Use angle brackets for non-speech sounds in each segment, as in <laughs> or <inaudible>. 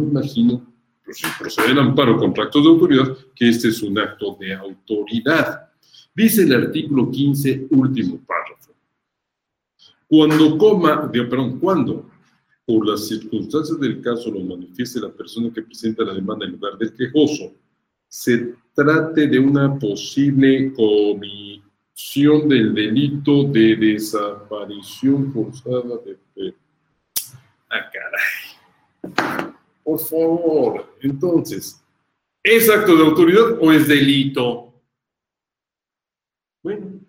me imagino, pues, si procede el amparo contra actos de autoridad, que este es un acto de autoridad. Dice el artículo 15, último párrafo. Cuando coma, perdón, cuando por las circunstancias del caso lo manifieste la persona que presenta la demanda en lugar del quejoso, se trate de una posible comisión del delito de desaparición forzada de... Ah, caray. Por favor, entonces, ¿es acto de autoridad o es delito? Bueno,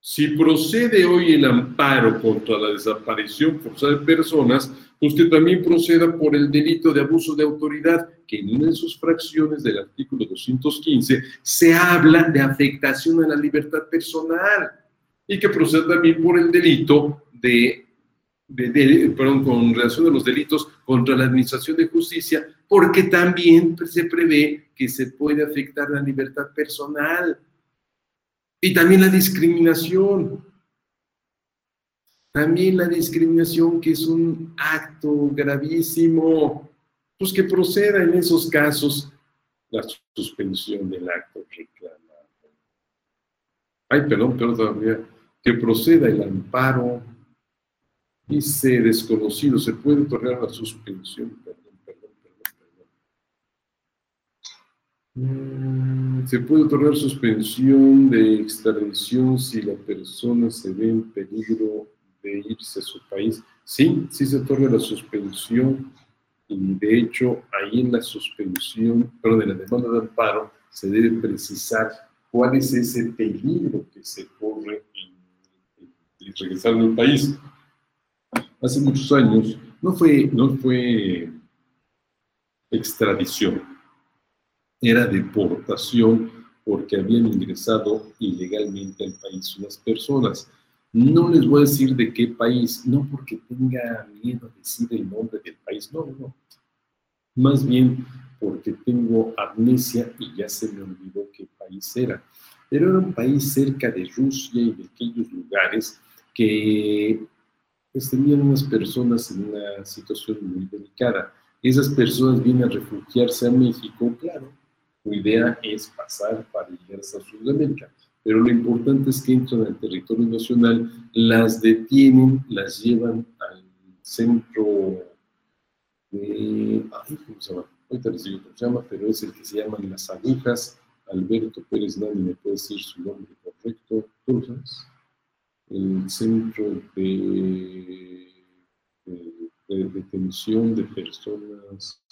si procede hoy el amparo contra la desaparición forzada de personas, usted también proceda por el delito de abuso de autoridad, que en una de sus fracciones del artículo 215 se habla de afectación a la libertad personal y que proceda también por el delito de, perdón, con relación a los delitos contra la administración de justicia, porque también se prevé que se puede afectar la libertad personal. Y también la discriminación. También la discriminación, que es un acto gravísimo, pues que proceda en esos casos la suspensión del acto reclamado. Ay, perdón, perdón todavía. Que proceda el amparo. Dice desconocido, se puede otorgar la suspensión. Perdón, perdón, perdón, perdón. Mm. Se puede otorgar suspensión de extradición si la persona se ve en peligro de irse a su país. Sí, sí se otorga la suspensión y de hecho ahí en la suspensión, perdón, en la demanda de amparo se debe precisar cuál es ese peligro que se corre en, regresar al país. Hace muchos años no fue, no fue extradición, era deportación porque habían ingresado ilegalmente al país unas personas. No les voy a decir de qué país, no porque tenga miedo a decir el nombre del país, no, no. Más bien porque tengo amnesia y ya se me olvidó qué país era. Pero era un país cerca de Rusia y de aquellos lugares que pues, tenían unas personas en una situación muy delicada. Esas personas vienen a refugiarse a México, claro, su idea es pasar para llegar hasta Sudamérica. Pero lo importante es que entran al territorio nacional, las detienen, las llevan al centro de. Ay, ¿cómo se llama? Ahorita les digo cómo se llama, pero es el que se llama Las Agujas. Alberto Pérez Nani me puede decir su nombre correcto. ¿Tú sabes? El centro de, de detención de personas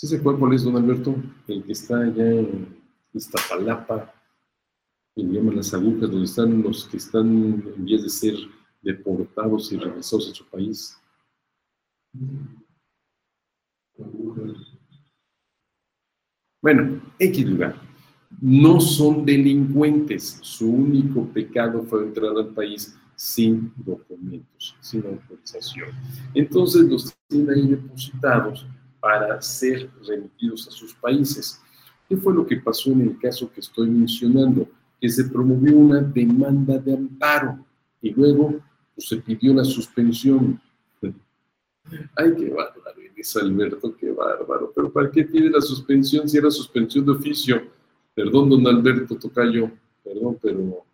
¿Sí se acuerda cuál es, don Alberto? El que está allá en Iztapalapa, que llaman las agujas, donde están los que están en vías de ser deportados y regresados a su país. Bueno, X lugar. No son delincuentes. Su único pecado fue entrar al país sin documentos, sin autorización. Entonces los tienen ahí depositados para ser remitidos a sus países. ¿Qué fue lo que pasó en el caso que estoy mencionando? Que se promovió una demanda de amparo y luego pues, se pidió la suspensión. <laughs> Ay, qué bárbaro, dice Alberto, qué bárbaro. Pero ¿para qué pide la suspensión si era suspensión de oficio? Perdón, don Alberto Tocayo, perdón, pero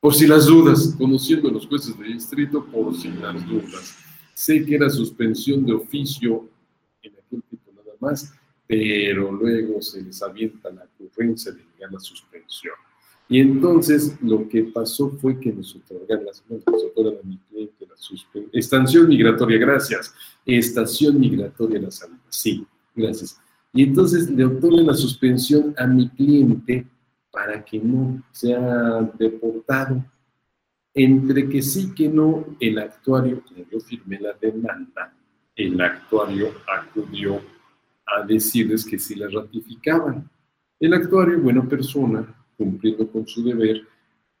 por si las dudas, conociendo a los jueces de distrito, por si las dudas. Sé que era suspensión de oficio nada más, pero luego se les avienta la ocurrencia de llegar la suspensión. Y entonces lo que pasó fue que nos otorgaron, las, nos otorgaron a mi cliente la suspensión. Estación migratoria, gracias. Estación migratoria la salida, sí, gracias. Y entonces le otorgan la suspensión a mi cliente para que no sea deportado. Entre que sí que no, el actuario, como yo firmé la demanda, el actuario acudió a decirles que sí la ratificaban. El actuario, buena persona, cumpliendo con su deber,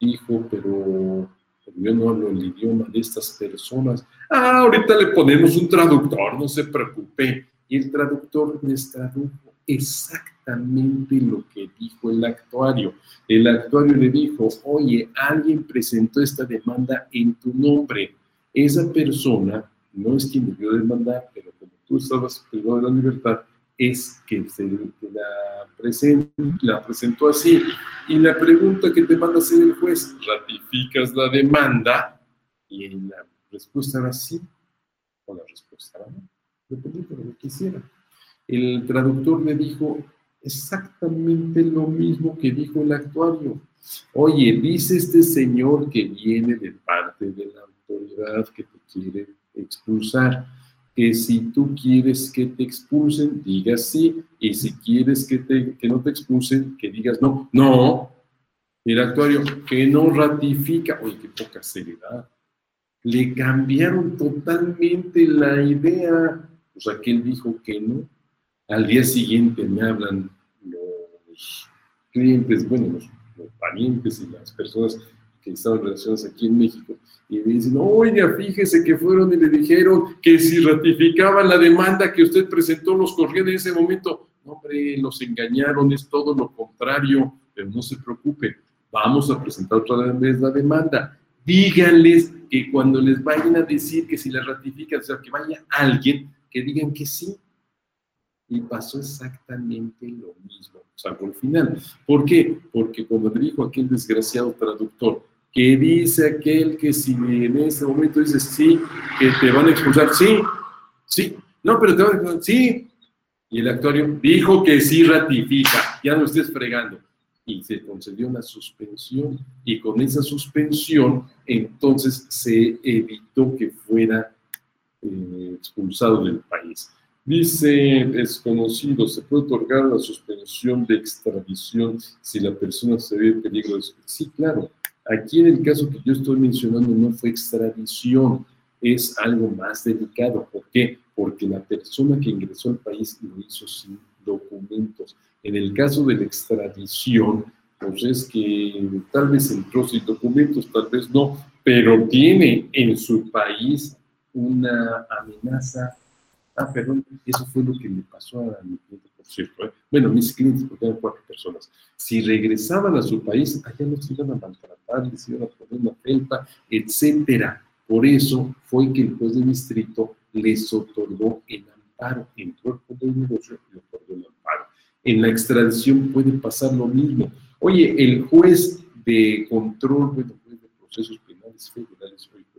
dijo, pero, yo no hablo el idioma de estas personas. Ah, ahorita le ponemos un traductor, no se preocupe. Y el traductor les tradujo exactamente lo que dijo el actuario. El actuario le dijo, oye, alguien presentó esta demanda en tu nombre. Esa persona no es quien debió demandar, pero como tú estabas privado de la libertad, es que se la, present, la presentó así. Y la pregunta que te manda hacer el juez, ¿ratificas la demanda? Y la respuesta era sí, o la respuesta era no, lo que quisiera. El traductor le dijo exactamente lo mismo que dijo el actuario. Oye, dice este señor que viene de parte de la autoridad que te quiere expulsar que si tú quieres que te expulsen, digas sí, y si quieres que, te, que no te expulsen, que digas no. No, el actuario que no ratifica, oye, qué poca seriedad. Le cambiaron totalmente la idea, que él dijo que no. Al día siguiente me hablan los clientes, bueno, los, los parientes y las personas que estaban relacionadas aquí en México, y me dicen, oiga, fíjese que fueron y le dijeron que si ratificaban la demanda que usted presentó, los corrían en ese momento. hombre, los engañaron, es todo lo contrario, pero no se preocupe, vamos a presentar otra vez la demanda. Díganles que cuando les vayan a decir que si la ratifican, o sea, que vaya alguien, que digan que sí. Y pasó exactamente lo mismo, salvo el final. ¿Por qué? Porque cuando dijo aquel desgraciado traductor, que dice aquel que si en ese momento dices sí, que te van a expulsar, sí, sí, no, pero te van a expulsar, sí. Y el actuario dijo que sí ratifica, ya no estés fregando. Y se concedió una suspensión y con esa suspensión entonces se evitó que fuera eh, expulsado del país. Dice desconocido, se puede otorgar la suspensión de extradición si la persona se ve en peligro. Sí, claro, Aquí en el caso que yo estoy mencionando no fue extradición, es algo más delicado. ¿Por qué? Porque la persona que ingresó al país lo hizo sin documentos. En el caso de la extradición, pues es que tal vez entró sin documentos, tal vez no, pero tiene en su país una amenaza. Ah, perdón, eso fue lo que le pasó a mi cliente cierto. ¿eh? Bueno, mis clientes, porque eran cuatro personas, si regresaban a su país, allá los iban a maltratar, les iban a poner una felpa, etcétera. Por eso fue que el juez de distrito les otorgó el amparo, entró el poder de negocio y otorgó el amparo. En la extradición puede pasar lo mismo. Oye, el juez de control, bueno, juez de procesos penales federales, o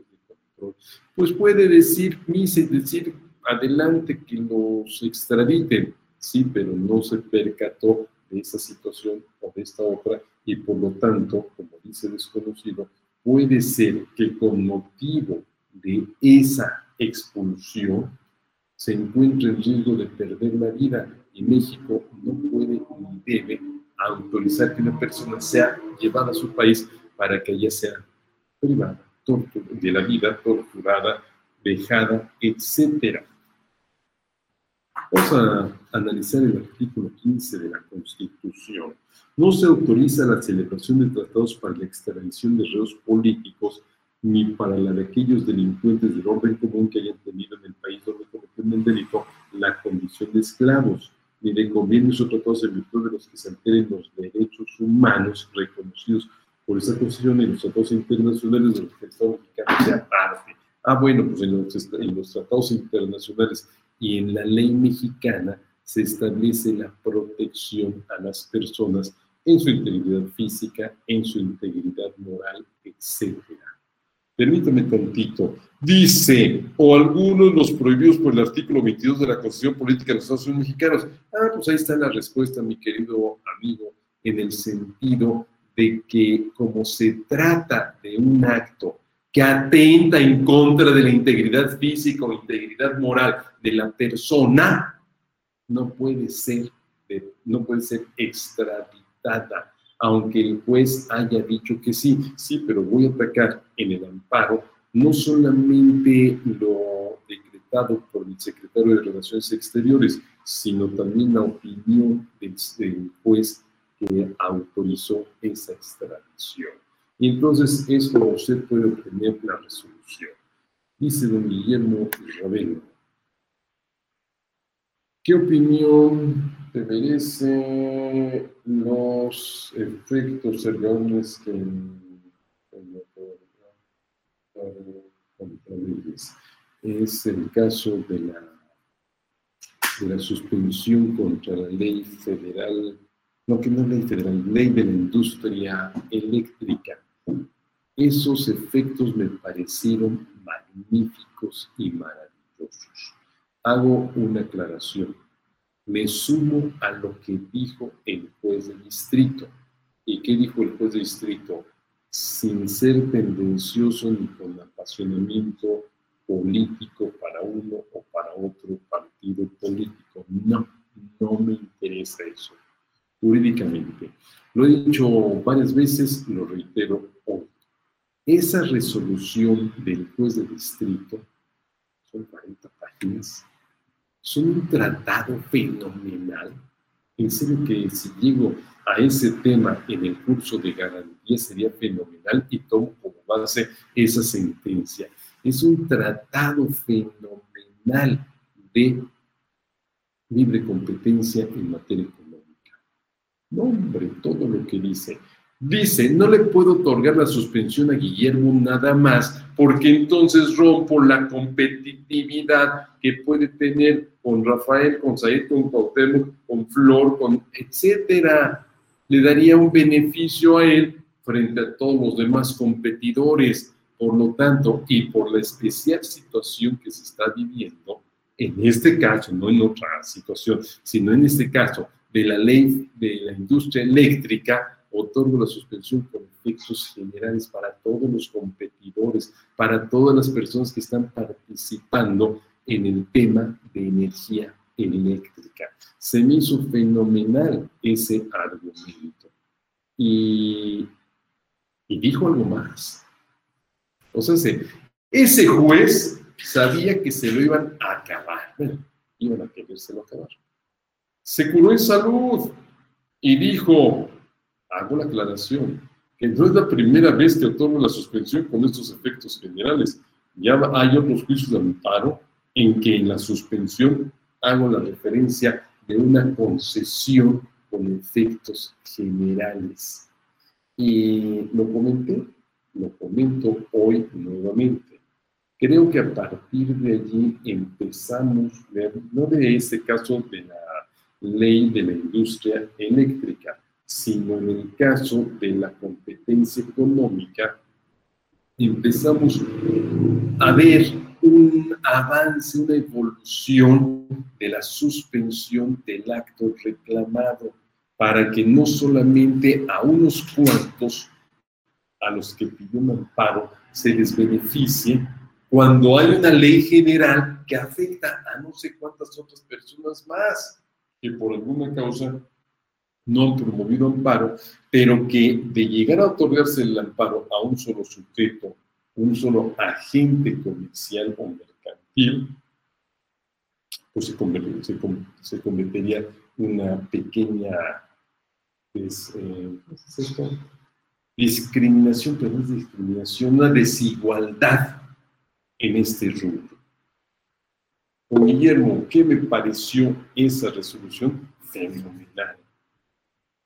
pues puede decir, mise, decir, adelante que los extraditen sí, pero no se percató de esa situación o de esta otra y por lo tanto, como dice desconocido, puede ser que con motivo de esa expulsión se encuentre en riesgo de perder la vida y México no puede ni debe autorizar que una persona sea llevada a su país para que ella sea privada de la vida, torturada, dejada, etcétera. Vamos a analizar el artículo 15 de la Constitución. No se autoriza la celebración de tratados para la extradición de reos políticos ni para la de aquellos delincuentes del orden común que hayan tenido en el país donde cometen el delito la condición de esclavos, ni de convenios o tratados en virtud de los que se alteren los derechos humanos reconocidos por esa Constitución y los tratados internacionales de los que el Estado mexicano sea parte. Ah, bueno, pues en los, en los tratados internacionales y en la ley mexicana se establece la protección a las personas en su integridad física, en su integridad moral, etc. Permítame tantito. Dice, o algunos los prohibidos por el artículo 22 de la Constitución Política de los Estados Unidos Mexicanos. Ah, pues ahí está la respuesta, mi querido amigo, en el sentido de que como se trata de un acto que atenta en contra de la integridad física o integridad moral de la persona, no puede ser, no puede ser extraditada, aunque el juez haya dicho que sí, sí, pero voy a atacar en el amparo no solamente lo decretado por el secretario de Relaciones Exteriores, sino también la opinión del, del juez que autorizó esa extradición. Y entonces es como usted puede obtener la resolución. Dice don Guillermo Ravelo. ¿Qué opinión te merece los efectos erróneos que es el caso de la de la suspensión contra la ley federal, no que no es ley federal, ley de la industria eléctrica. Esos efectos me parecieron magníficos y maravillosos. Hago una aclaración. Me sumo a lo que dijo el juez de distrito. ¿Y qué dijo el juez de distrito? Sin ser tendencioso ni con apasionamiento político para uno o para otro partido político. No, no me interesa eso. Jurídicamente. Lo he dicho varias veces, lo reitero hoy. Esa resolución del juez de distrito son 40 páginas. Son un tratado fenomenal. En serio que si llego a ese tema en el curso de garantía sería fenomenal y tomo como base esa sentencia es un tratado fenomenal de libre competencia en materia económica. No, hombre, todo lo que dice. Dice, no le puedo otorgar la suspensión a Guillermo nada más, porque entonces rompo la competitividad que puede tener con Rafael, con Said, con Cuauhtémoc, con Flor, con etcétera. Le daría un beneficio a él frente a todos los demás competidores. Por lo tanto, y por la especial situación que se está viviendo, en este caso, no en otra situación, sino en este caso de la ley de la industria eléctrica, otorgo la suspensión con efectos generales para todos los competidores, para todas las personas que están participando en el tema de energía eléctrica. Se me hizo fenomenal ese argumento. Y, y dijo algo más. O sea, ese juez sabía que se lo iban a acabar. Bueno, iban a querérselo acabar. Se curó en salud y dijo, hago la aclaración, que no es la primera vez que otorgo la suspensión con estos efectos generales. Ya hay otros juicios de amparo en que en la suspensión hago la referencia de una concesión con efectos generales. Y lo comenté lo comento hoy nuevamente. Creo que a partir de allí empezamos, no de ese caso de la ley de la industria eléctrica, sino en el caso de la competencia económica, empezamos a ver un avance, una evolución de la suspensión del acto reclamado, para que no solamente a unos cuantos a los que pidió un amparo se les beneficie cuando hay una ley general que afecta a no sé cuántas otras personas más que por alguna causa no han promovido amparo, pero que de llegar a otorgarse el amparo a un solo sujeto, un solo agente comercial o mercantil, pues se, convertiría una pequeña, pues, eh, discriminación, pero no es discriminación, una desigualdad en este rubro. Guillermo, ¿qué me pareció esa resolución? Fenomenal.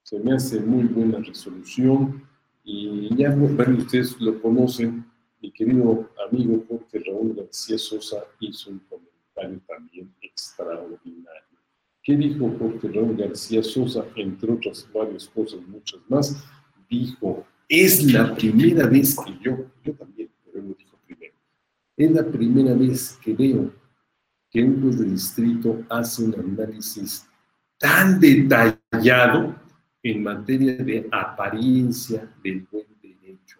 Se me hace muy buena resolución y ya varios de ustedes lo conocen. Mi querido amigo Jorge Raúl García Sosa hizo un comentario también extraordinario. ¿Qué dijo Jorge Raúl García Sosa? Entre otras varias cosas, muchas más, dijo, es la primera vez que yo, yo también, pero él lo dijo primero, es la primera vez que veo que juez de distrito hace un análisis tan detallado en materia de apariencia del buen derecho.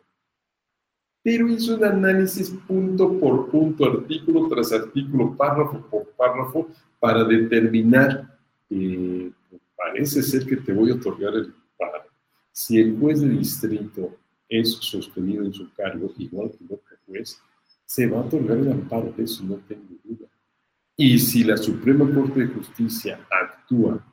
Pero hizo un análisis punto por punto, artículo tras artículo, párrafo por párrafo, para determinar, eh, parece ser que te voy a otorgar el si el juez de distrito es sostenido en su cargo, igual que el otro juez, se va a otorgar el amparo, de eso no tengo. Y si la Suprema Corte de Justicia actúa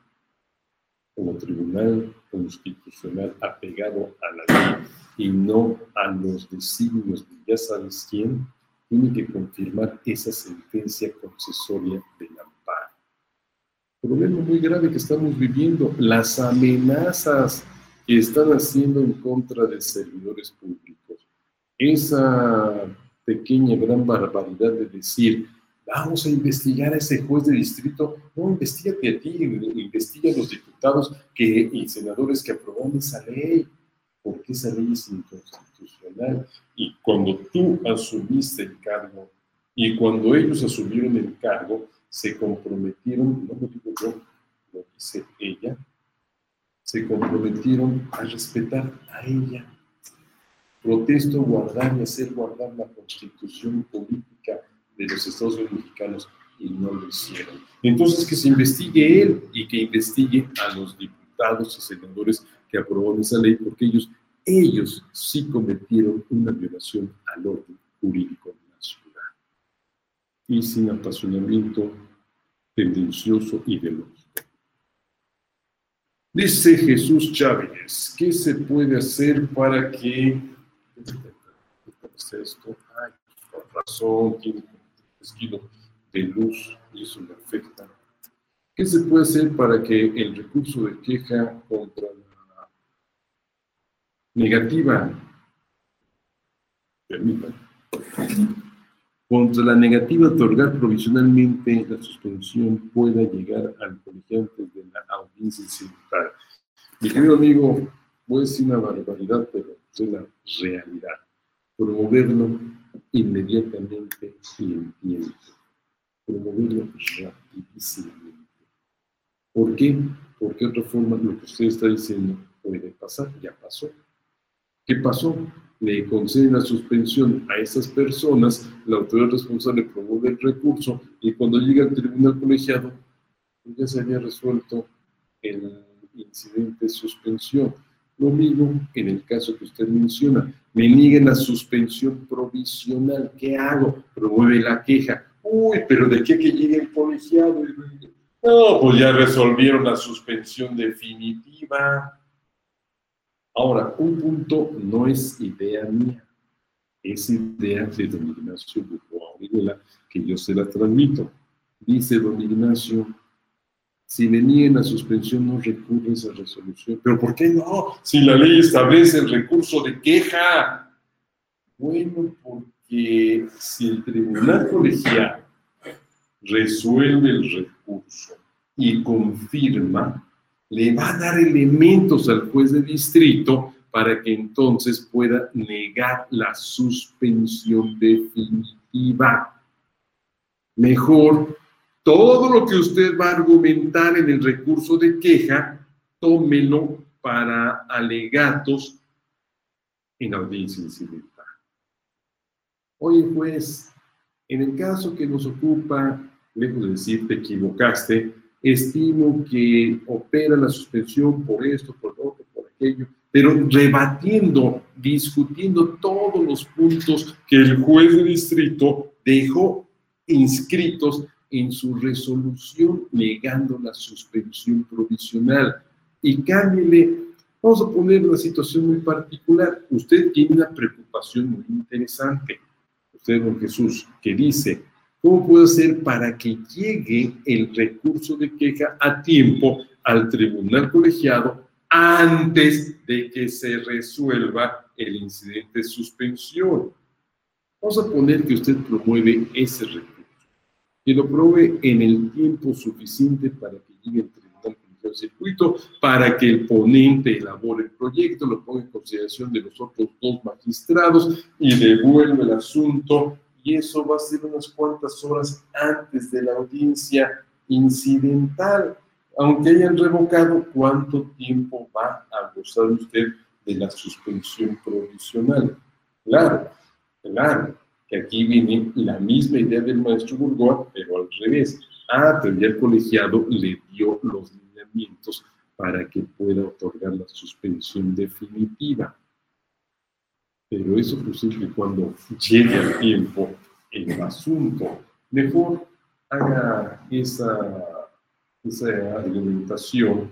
como tribunal constitucional apegado a la ley y no a los designios de ya sabes quién, tiene que confirmar esa sentencia concesoria del amparo. Problema muy grave que estamos viviendo, las amenazas que están haciendo en contra de servidores públicos. Esa pequeña, gran barbaridad de decir, vamos a investigar a ese juez de distrito. No, investigate a ti, investiga a los diputados que, y senadores que aprobaron esa ley, porque esa ley es inconstitucional. Y cuando tú asumiste el cargo y cuando ellos asumieron el cargo, se comprometieron, no lo digo yo, lo dice ella, se comprometieron a respetar a ella. Protesto guardar y hacer guardar la constitución política de los Estados Unidos mexicanos y no lo hicieron. Entonces que se investigue él y que investigue a los diputados y senadores que aprobaron esa ley porque ellos, ellos sí cometieron una violación al orden jurídico ciudad. Y sin apasionamiento tendencioso y veloz. Dice Jesús Chávez, ¿qué se puede hacer para que... esto? Ay, por razón, tiene un de luz y eso le afecta. ¿Qué se puede hacer para que el recurso de queja contra la negativa, permítanme, contra la negativa de otorgar provisionalmente la suspensión pueda llegar al colegiante de la audiencia incidental. Mi querido amigo, voy a decir una barbaridad, pero es la realidad. Promoverlo inmediatamente y en tiempo. Promoverlo rapidísimamente. ¿Por qué? Porque de otra forma lo que usted está diciendo puede pasar, ya pasó. ¿Qué pasó? le conceden la suspensión a esas personas, la autoridad responsable promueve el recurso y cuando llega al tribunal colegiado, pues ya se había resuelto el incidente de suspensión. Lo mismo en el caso que usted menciona, me niegan la suspensión provisional, ¿qué hago? Promueve la queja. Uy, pero ¿de qué que llegue el colegiado? No, pues ya resolvieron la suspensión definitiva. Ahora, un punto no es idea mía, es idea de don Ignacio Burgoa que yo se la transmito. Dice don Ignacio, si le nieguen la suspensión, no recurre esa resolución. ¿Pero por qué no? Si la ley establece el recurso de queja. Bueno, porque si el tribunal colegial resuelve el recurso y confirma, le va a dar elementos al juez de distrito para que entonces pueda negar la suspensión definitiva. Mejor, todo lo que usted va a argumentar en el recurso de queja, tómelo para alegatos en audiencia incidental. Oye, juez, en el caso que nos ocupa, lejos de decir te equivocaste, estimo que opera la suspensión por esto, por lo otro, por aquello, pero rebatiendo, discutiendo todos los puntos que el juez de distrito dejó inscritos en su resolución negando la suspensión provisional. Y cámbiale, vamos a poner una situación muy particular. Usted tiene una preocupación muy interesante. Usted, don Jesús, que dice, ¿Cómo puedo hacer para que llegue el recurso de queja a tiempo al tribunal colegiado antes de que se resuelva el incidente de suspensión? Vamos a poner que usted promueve ese recurso, que lo pruebe en el tiempo suficiente para que llegue al tribunal colegiado circuito, para que el ponente elabore el proyecto, lo ponga en consideración de los otros dos magistrados y devuelva el asunto y eso va a ser unas cuantas horas antes de la audiencia incidental. Aunque hayan revocado, ¿cuánto tiempo va a gozar usted de la suspensión provisional? Claro, claro, que aquí viene la misma idea del maestro Burgoa, pero al revés. Ah, pero el colegiado le dio los lineamientos para que pueda otorgar la suspensión definitiva pero eso posible cuando llegue al tiempo el asunto. Mejor haga esa, esa argumentación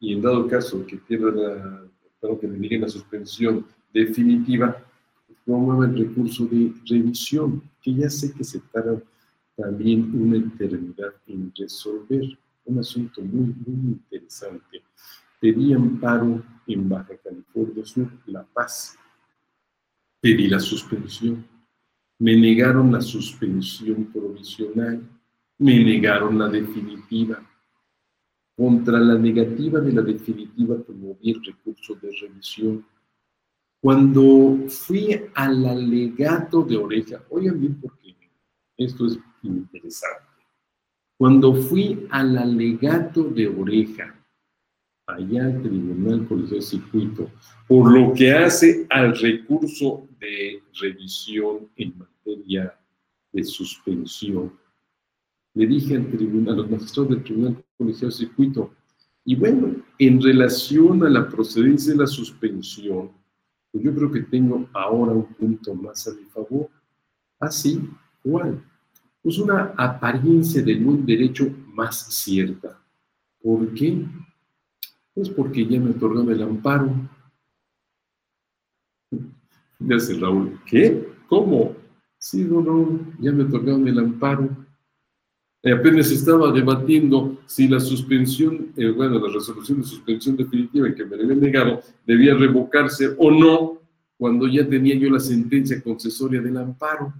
y en dado caso que pierda la, que le digan la suspensión definitiva, promueva el recurso de revisión, que ya sé que se tarda también una eternidad en resolver. Un asunto muy, muy interesante. Pedí amparo en Baja California Sur, La Paz, pedí la suspensión. me negaron la suspensión provisional, me negaron la definitiva. Contra la negativa de la definitiva promoví el recurso de revisión. Cuando fui al alegato de oreja, oigan bien porque esto es interesante. Cuando fui al alegato de oreja, allá al Tribunal Policial de Circuito, por lo que hace al recurso de revisión en materia de suspensión, le dije al tribunal, a los magistrados del Tribunal Policial de Circuito, y bueno, en relación a la procedencia de la suspensión, pues yo creo que tengo ahora un punto más a mi favor. Así, ah, ¿cuál? Pues una apariencia de buen derecho más cierta. ¿Por qué? Pues porque ya me otorgaron el amparo. <laughs> Dice Raúl, ¿qué? ¿Cómo? Sí, no, no, ya me otorgaron el amparo. Apenas estaba debatiendo si la suspensión, eh, bueno, la resolución de suspensión definitiva que me había negado debía revocarse o no, cuando ya tenía yo la sentencia concesoria del amparo.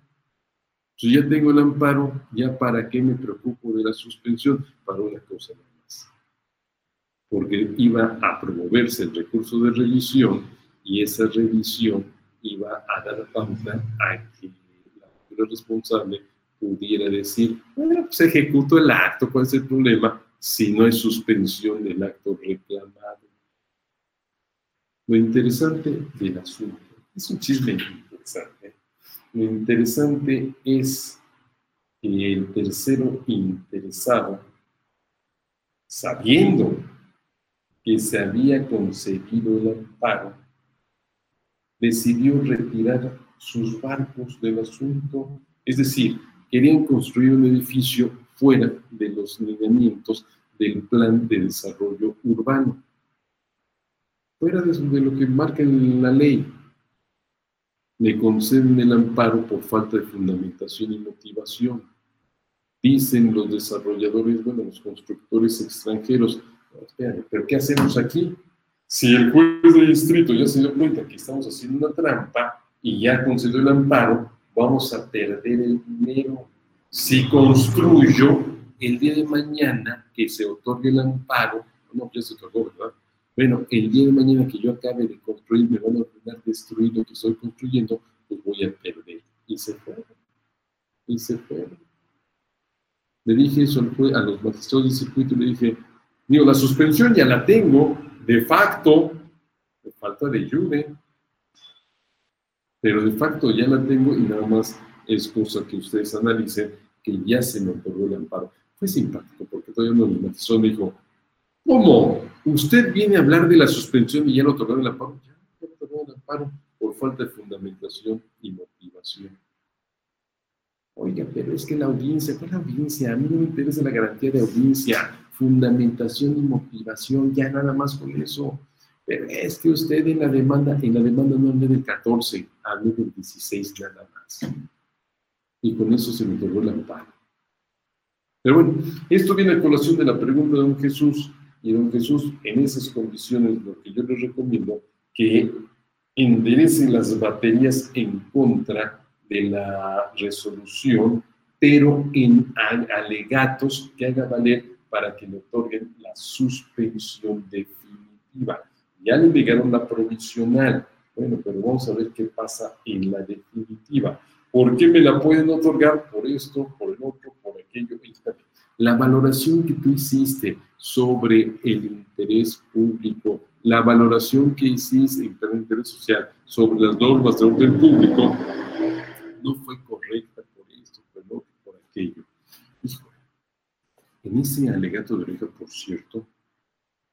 Si ya tengo el amparo, ya para qué me preocupo de la suspensión, para una cosa porque iba a promoverse el recurso de revisión y esa revisión iba a dar pauta a que la responsable pudiera decir, bueno, pues ejecuto el acto, ¿cuál es el problema? Si no hay suspensión del acto reclamado. Lo interesante del asunto, es un chisme interesante, lo interesante es que el tercero interesado, sabiendo que se había concedido el amparo, decidió retirar sus barcos del asunto, es decir, querían construir un edificio fuera de los lineamientos del plan de desarrollo urbano, fuera de, lo que marca la ley. Le conceden el amparo por falta de fundamentación y motivación. Dicen los desarrolladores, bueno, los constructores extranjeros, pero ¿qué hacemos aquí? Si el juez de distrito ya se dio cuenta que estamos haciendo una trampa y ya concedió el amparo, vamos a perder el dinero. Si construyo el día de mañana que se otorgue el amparo, no, ya se otorgó, ¿verdad? Bueno, el día de mañana que yo acabe de construir, me van a ordenar destruir lo que estoy construyendo, pues voy a perder. Y se fueron. Y se fueron. Le dije eso a los magistrados del circuito, le dije, Digo, la suspensión ya la tengo, de facto, de falta de ayuda, pero de facto ya la tengo y nada más es cosa que ustedes analicen que ya se me otorgó el amparo. Fue simpático porque todavía uno de los me dijo, ¿cómo? ¿Usted viene a hablar de la suspensión y ya lo otorgó el amparo? Ya, ya otorgó el amparo por falta de fundamentación y motivación. Oiga, pero es que la audiencia, ¿cuál audiencia? A mí no me interesa la garantía de audiencia fundamentación y motivación, ya nada más con eso. Pero es que usted en la demanda, en la demanda no hablé del 14, hablé del 16 nada más. Y con eso se me otorgó la amparo. Pero bueno, esto viene a colación de la pregunta de don Jesús. Y don Jesús, en esas condiciones, lo que yo les recomiendo, que enderecen las baterías en contra de la resolución, pero en alegatos que haga valer para que le otorguen la suspensión definitiva. Ya le negaron la provisional. Bueno, pero vamos a ver qué pasa en la definitiva. ¿Por qué me la pueden otorgar? Por esto, por el otro, por aquello. La valoración que tú hiciste sobre el interés público, la valoración que hiciste en el interés social sobre las normas de orden público, no fue correcta por esto, por el otro, por aquello. En ese alegato de oreja, por cierto,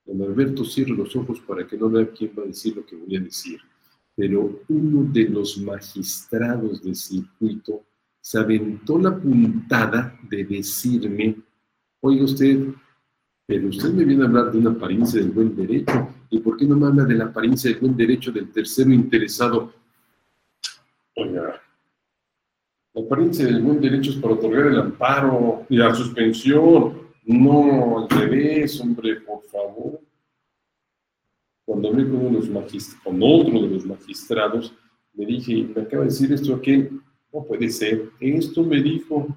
don Alberto cierra los ojos para que no vea quién va a decir lo que voy a decir, pero uno de los magistrados de circuito se aventó la puntada de decirme, oiga usted, pero usted me viene a hablar de una apariencia del buen derecho, ¿y por qué no me habla de la apariencia del buen derecho del tercero interesado? Oiga, la apariencia del buen derecho es para otorgar el amparo y la suspensión. No al revés, hombre, por favor. Cuando hablé con, uno de los con otro de los magistrados, le dije, me acaba de decir esto aquel, No puede ser. Esto me dijo.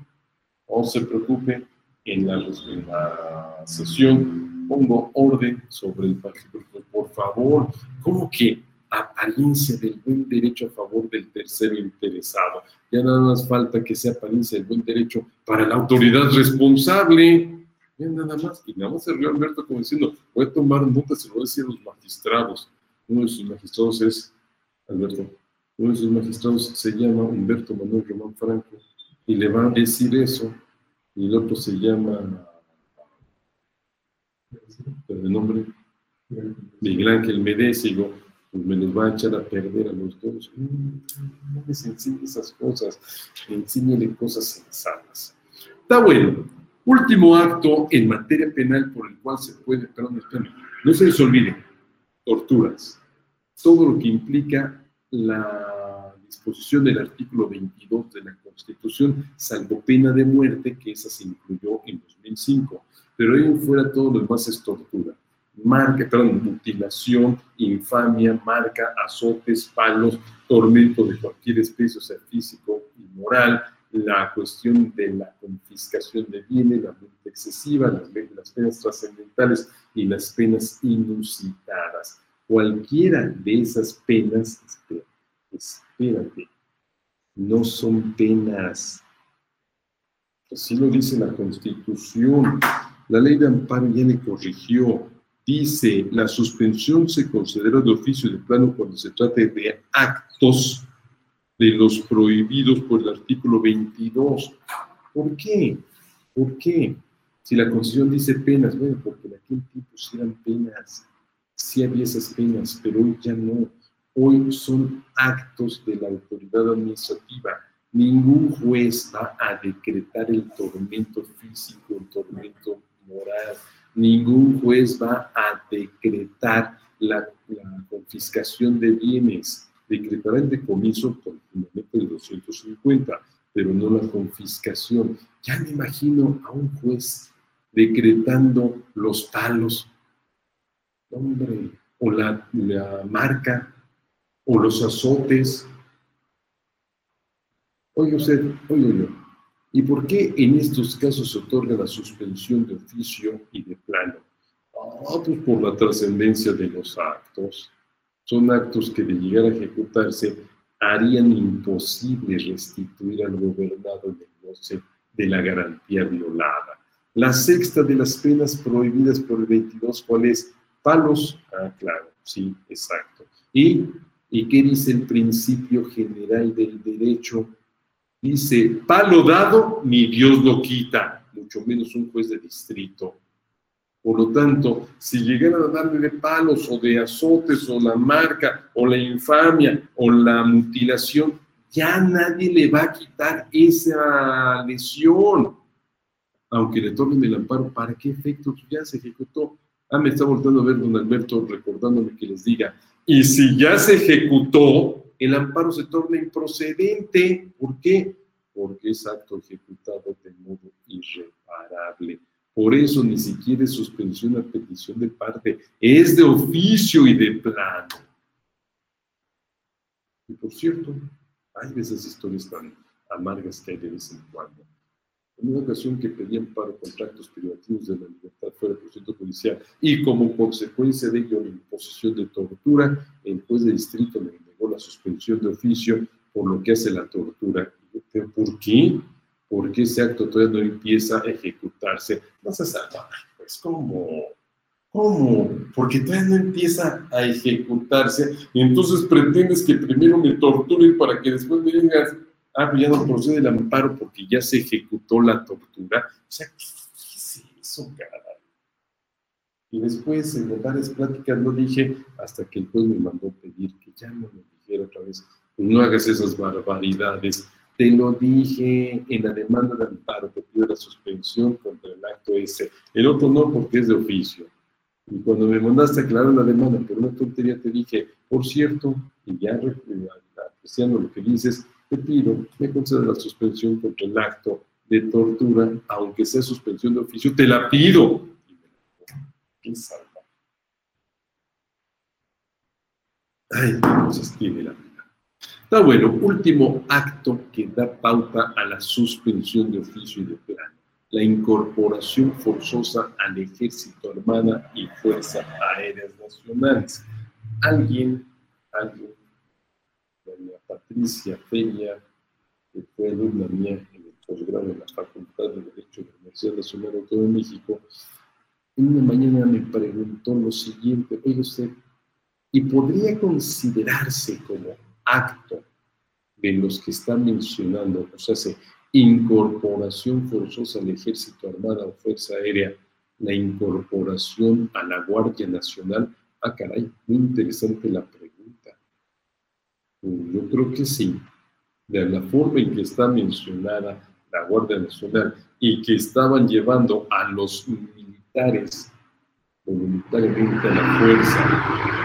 No se preocupe, en la, en la sesión pongo orden sobre el partido. Por favor, ¿cómo que apariencia del buen derecho a favor del tercero interesado? Ya nada más falta que sea apariencia del buen derecho para la autoridad responsable. Nada más. Y nada más se rió Alberto como diciendo, voy a tomar nota, se lo voy a decir a los magistrados. Uno de sus magistrados es, Alberto, uno de sus magistrados se llama Humberto Manuel Román Franco y le va a decir eso. Y el otro se llama, el nombre, Miguel Ángel Medésigo, pues me los va a echar a perder a los dos. No les enseñe esas cosas, enséñale cosas sensatas. Está bueno. Último acto en materia penal por el cual se puede, perdón, no se les olvide, torturas. Todo lo que implica la disposición del artículo 22 de la Constitución, salvo pena de muerte, que esa se incluyó en 2005. Pero ahí fuera todo lo demás es tortura. Marca, perdón, mutilación, infamia, marca, azotes, palos, tormento de cualquier especie, o sea, físico y moral, la cuestión de la confiscación de bienes, la multa excesiva, las, penas trascendentales y las penas inusitadas. Cualquiera de esas penas, espérate, no son penas. Así lo dice la Constitución. La ley de amparo ya le corrigió. Dice, la suspensión se considera de oficio de plano cuando se trate de actos de los prohibidos por el artículo 22. ¿Por qué? ¿Por qué? Si la Constitución dice penas, bueno, porque en aquel tiempo sí eran penas, sí había esas penas, pero hoy ya no. Hoy son actos de la autoridad administrativa. Ningún juez va a decretar el tormento físico, el tormento moral. Ningún juez va a decretar la, la confiscación de bienes decretará el decomiso por fundamento del 250, pero no la confiscación. Ya me imagino a un juez decretando los palos, hombre, o la, la marca, o los azotes. Oye usted, oye yo, ¿y por qué en estos casos se otorga la suspensión de oficio y de plano? Ah, pues por la trascendencia de los actos son actos que de llegar a ejecutarse harían imposible restituir al gobernado el goce de la garantía violada. La sexta de las penas prohibidas por el 22, ¿cuál es? Palos. Ah, claro, sí, exacto. ¿Y, ¿Y qué dice el principio general del derecho? Dice, palo dado, ni Dios lo quita, mucho menos un juez de distrito. Por lo tanto, si llegaran a darle de palos o de azotes o la marca o la infamia o la mutilación, ya nadie le va a quitar esa lesión. Aunque le tomen el amparo, ¿para qué efecto ya se ejecutó? Ah, me está volviendo a ver don Alberto recordándome que les diga, y si ya se ejecutó, el amparo se torna improcedente. ¿Por qué? Porque es acto ejecutado de modo irreparable. Por eso ni siquiera es suspensión a petición de parte, es de oficio y de plano. Y por cierto, hay esas historias tan amargas que hay de vez en cuando. En una ocasión que pedían para contratos privativos de la libertad fuera del procedimiento judicial y como consecuencia de ello la imposición de tortura, el juez de distrito le negó la suspensión de oficio por lo que hace la tortura. ¿Por qué? Porque ese acto todavía no empieza a ejecutarse. No se sabe, pues ¿cómo? ¿Cómo? Porque todavía no empieza a ejecutarse y entonces pretendes que primero me torturen para que después me digas, ah, pues ya no procede el amparo porque ya se ejecutó la tortura. O sea, ¿qué es eso, caray? Y después en varias pláticas lo dije hasta que el juez me mandó pedir que ya no lo dijera otra vez. No hagas esas barbaridades te lo dije en la demanda de amparo que pido la suspensión contra el acto ese. El otro no, porque es de oficio. Y cuando me mandaste a aclarar la demanda por una tontería, te dije, por cierto, y ya apreciando lo que dices, te pido, me conceda la suspensión contra el acto de tortura, aunque sea suspensión de oficio, te la pido. ¿Qué salva? Ay, cosas la vida. Está bueno, último acto que da pauta a la suspensión de oficio y de plano, la incorporación forzosa al ejército armada y fuerzas aéreas nacionales. Alguien, alguien, doña Patricia Peña, que fue alumna mía en el posgrado de la Facultad de Derecho de la Universidad Nacional Autónoma de México, una mañana me preguntó lo siguiente, oye usted, ¿y podría considerarse como acto de los que están mencionando, o sea, se incorporación forzosa al ejército armado o fuerza aérea, la incorporación a la Guardia Nacional? Ah, caray, muy interesante la pregunta. Yo creo que sí. De la forma en que está mencionada la Guardia Nacional y que estaban llevando a los militares, voluntariamente a la fuerza,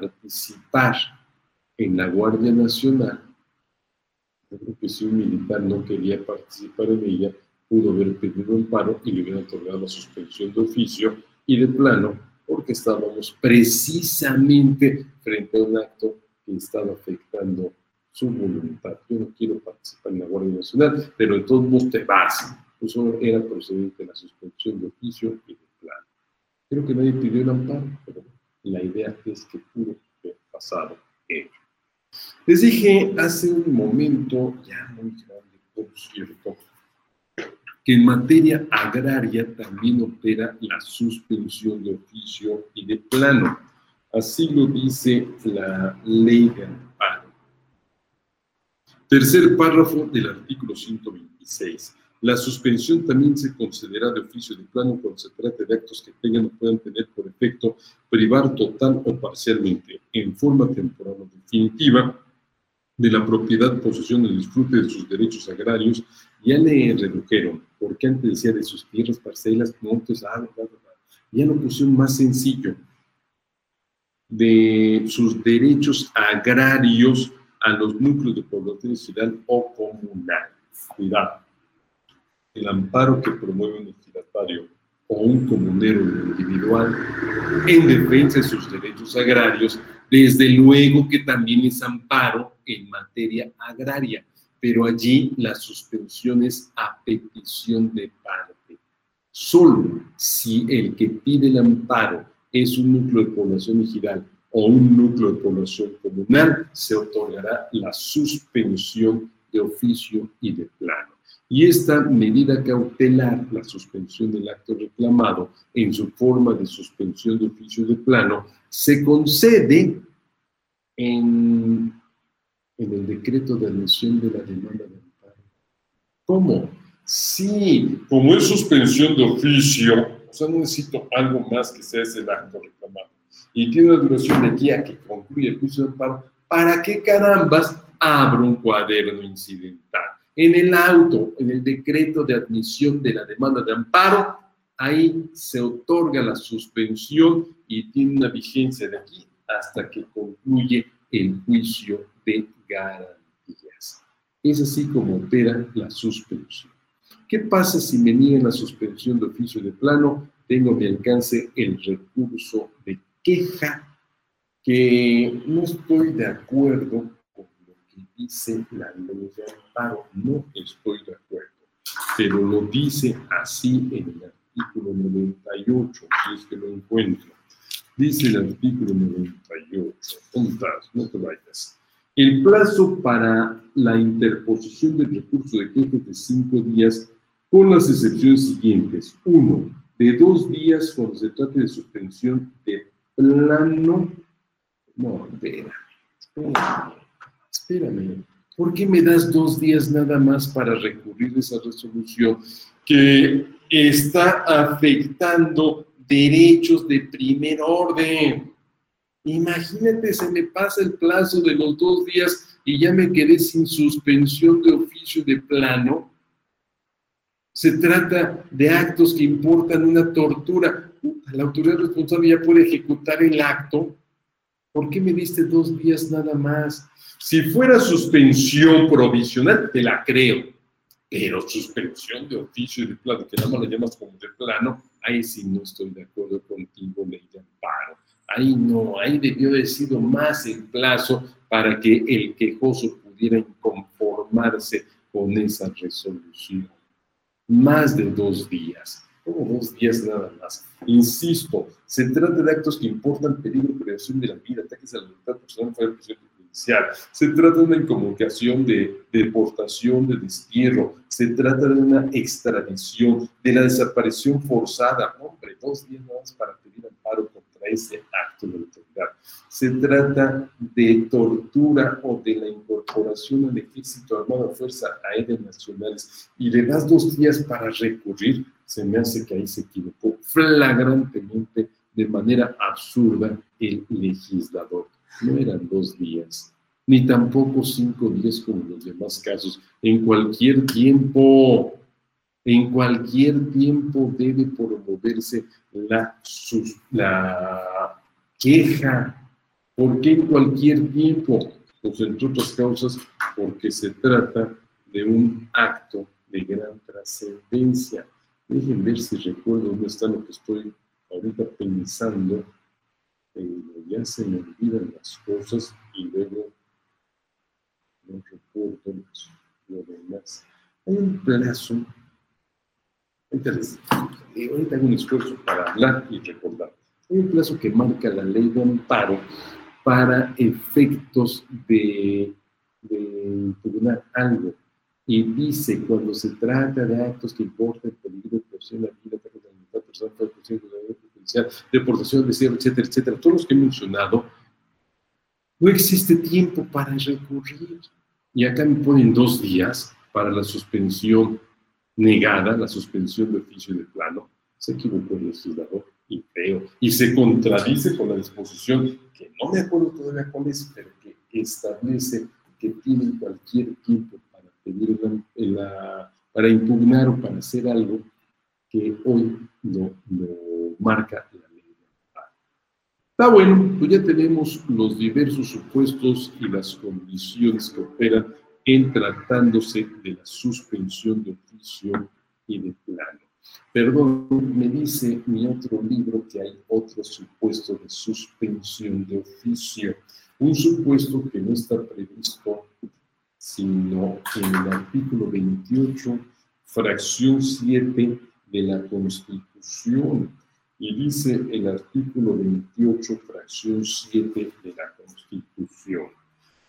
participar en la Guardia Nacional, yo creo que si un militar no quería participar en ella, pudo haber pedido un paro y le hubiera otorgado la suspensión de oficio y de plano, porque estábamos precisamente frente a un acto que estaba afectando su voluntad. Yo no quiero participar en la Guardia Nacional, pero de todos modos te vas. Eso era procedente la suspensión de oficio y de plano. Creo que nadie pidió el amparo, pero la idea es que pudo haber pasado ello. Les dije hace un momento, ya muy grande, por cierto, que en materia agraria también opera la suspensión de oficio y de plano. Así lo dice la ley de amparo. Tercer párrafo del artículo 126. La suspensión también se concederá de oficio de plano cuando se trate de actos que tengan o puedan tener por efecto privar total o parcialmente, en forma temporal o definitiva, de la propiedad, posesión y disfrute de sus derechos agrarios. Ya le redujeron, porque antes decía de sus tierras, parcelas, montes, ah, ya lo pusieron más sencillo. De sus derechos agrarios a los núcleos de población ciudad o comunal. Cuidado el amparo que promueve un ejidatario o un comunero individual en defensa de sus derechos agrarios, desde luego que también es amparo en materia agraria, pero allí la suspensión es a petición de parte. Solo si el que pide el amparo es un núcleo de población ejidal o un núcleo de población comunal, se otorgará la suspensión de oficio y de plano. Y esta medida cautelar, la suspensión del acto reclamado en su forma de suspensión de oficio de plano, se concede en, en el decreto de admisión de la demanda de amparo. ¿Cómo? Sí, como es suspensión de oficio, o sea, no necesito algo más que sea ese acto reclamado. Y tiene una duración de aquí a que concluya el juicio de amparo. ¿Para qué carambas abro un cuaderno incidental? En el auto, en el decreto de admisión de la demanda de amparo, ahí se otorga la suspensión y tiene una vigencia de aquí hasta que concluye el juicio de garantías. Es así como opera la suspensión. ¿Qué pasa si me niegan la suspensión de oficio de plano? Tengo a mi alcance el recurso de queja que no estoy de acuerdo dice la ley de amparo. No estoy de acuerdo, pero lo dice así en el artículo 98, si es que lo encuentro. Dice el artículo 98, ¿dónde No te vayas. El plazo para la interposición del recurso de queja de cinco días con las excepciones siguientes. Uno, de dos días cuando se trate de suspensión de plano. No, espera espérame, ¿por qué me das dos días nada más para recurrir a esa resolución que está afectando derechos de primer orden? Imagínate, se me pasa el plazo de los dos días y ya me quedé sin suspensión de oficio de plano. Se trata de actos que importan una tortura. La autoridad responsable ya puede ejecutar el acto. ¿Por qué me diste dos días nada más? Si fuera suspensión provisional, te la creo, pero suspensión de oficio y de plano, que nada más la llamas como de plano, ahí sí no estoy de acuerdo contigo, ley de amparo. ahí no, ahí debió haber sido más el plazo para que el quejoso pudiera conformarse con esa resolución. Más de dos días, como dos días nada más. Insisto, se trata de actos que importan peligro, prevención de la vida, ataques a la libertad personal, fuera judicial. Se trata de una incomunicación de deportación, de destierro. Se trata de una extradición, de la desaparición forzada. Hombre, dos días nada más para pedir amparo contra ese acto de autoridad. Se trata de tortura o de la incorporación al ejército armado a fuerza aérea nacionales y le das dos días para recurrir, se me hace que ahí se equivocó flagrantemente, de manera absurda, el legislador. No eran dos días, ni tampoco cinco días como los demás casos. En cualquier tiempo, en cualquier tiempo debe promoverse la, la queja. ¿Por qué en cualquier tiempo? Pues entre otras causas, porque se trata de un acto de gran trascendencia. Dejen ver si recuerdo dónde está lo que estoy ahorita pensando. ya se me olvidan las cosas y luego no recuerdo lo demás. Hay un plazo. Ahorita hago un esfuerzo para hablar y recordar. Hay un plazo que marca la ley de amparo para efectos de, de impugnar algo. Y dice, cuando se trata de actos que importan peligro de la vida, de la libertad personal, de la judicial, deportación, desierto, etcétera, etcétera, todos los que he mencionado, no existe tiempo para recurrir. Y acá me ponen dos días para la suspensión negada, la suspensión de oficio de plano. Se equivocó el legislador y creo, y se contradice con la disposición, que no me acuerdo todavía cuál es, pero que establece que tienen cualquier tiempo para impugnar o para hacer algo que hoy no lo marca la ley. Está bueno, pues ya tenemos los diversos supuestos y las condiciones que operan en tratándose de la suspensión de oficio y de plano. Perdón, me dice mi otro libro que hay otro supuesto de suspensión de oficio, un supuesto que no está previsto sino en el artículo 28, fracción 7 de la Constitución. Y dice el artículo 28, fracción 7 de la Constitución.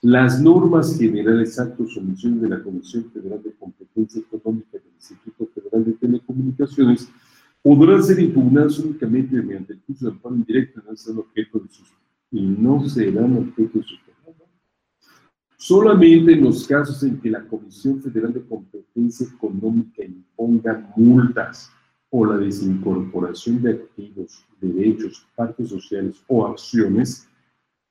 Las normas generales, actos o misiones de la Comisión Federal de Competencia Económica del Instituto Federal de Telecomunicaciones podrán ser impugnadas únicamente mediante el curso de amparo indirecto no serán objeto de sus y no serán objeto de su Solamente en los casos en que la Comisión Federal de Competencia Económica imponga multas o la desincorporación de activos, derechos, partes sociales o acciones,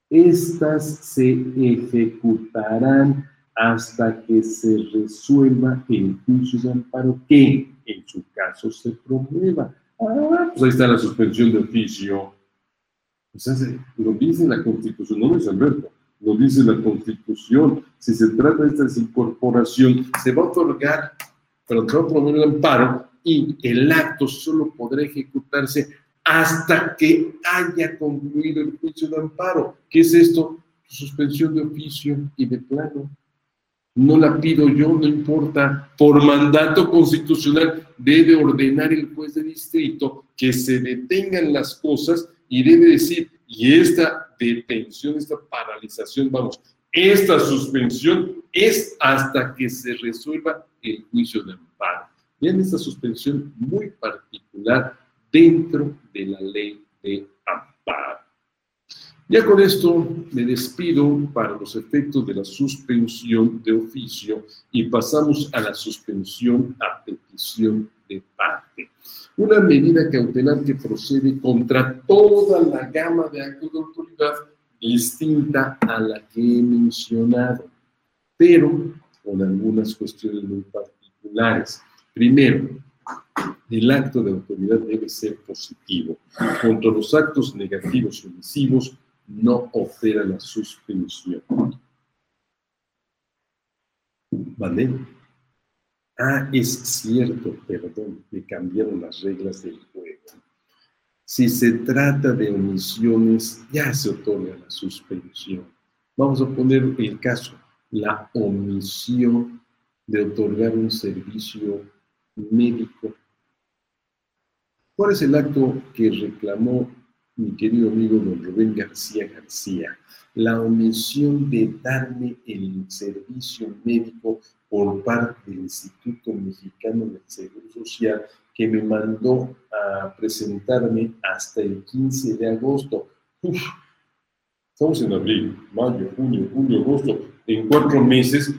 estas se ejecutarán hasta que se resuelva el juicio de amparo que en su caso se promueva. Ah, pues ahí está la suspensión de oficio. lo dice la Constitución, no es Alberto, lo dice la Constitución. Si se trata de esta desincorporación, se va a otorgar, pero se va a promover el amparo y el acto solo podrá ejecutarse hasta que haya concluido el juicio de amparo. ¿Qué es esto? Suspensión de oficio y de plano. No la pido yo, no importa. Por mandato constitucional debe ordenar el juez de distrito que se detengan las cosas y debe decir, y esta detención, esta paralización, vamos, esta suspensión es hasta que se resuelva el juicio de amparo. Vean esta suspensión muy particular dentro de la ley de amparo. Ya con esto me despido para los efectos de la suspensión de oficio y pasamos a la suspensión a petición de parte. Una medida cautelar que procede contra toda la gama de actos de autoridad distinta a la que he mencionado, pero con algunas cuestiones muy particulares. Primero, el acto de autoridad debe ser positivo. Contra los actos negativos o omisivos no opera la suspensión. ¿Vale? Ah, es cierto, perdón, me cambiaron las reglas del juego. Si se trata de omisiones, ya se otorga la suspensión. Vamos a poner el caso, la omisión de otorgar un servicio médico. ¿Cuál es el acto que reclamó mi querido amigo don Rubén García García? La omisión de darme el servicio médico por parte del Instituto Mexicano del Seguro Social que me mandó a presentarme hasta el 15 de agosto. estamos en abril, mayo, junio, julio, agosto. En cuatro meses,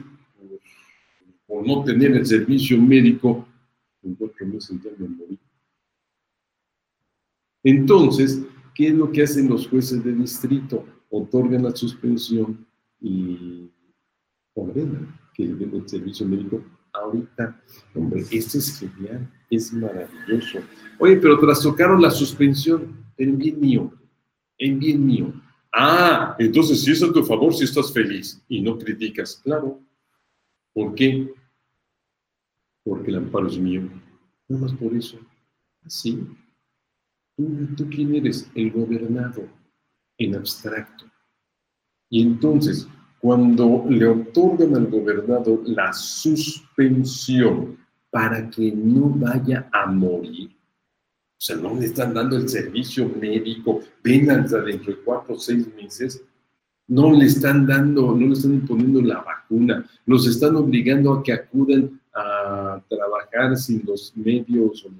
por no tener el servicio médico, en cuatro meses ya me morí. Entonces, ¿qué es lo que hacen los jueces de distrito? Otorgan la suspensión y ordenan que den el servicio médico ahorita. Hombre, esto es genial, es maravilloso. Oye, pero trastocaron la suspensión en bien mío, en bien mío. Ah, entonces si es a tu favor, si estás feliz y no criticas, claro. ¿Por qué? Porque el amparo es mío. No más por eso. Así. ¿Tú, ¿Tú quién eres? El gobernado en abstracto. Y entonces, cuando le otorgan al gobernador la suspensión para que no vaya a morir, o sea, no le están dando el servicio médico, ven hasta dentro de cuatro o seis meses, no le están dando, no le están imponiendo la vacuna, los están obligando a que acudan a trabajar sin los medios o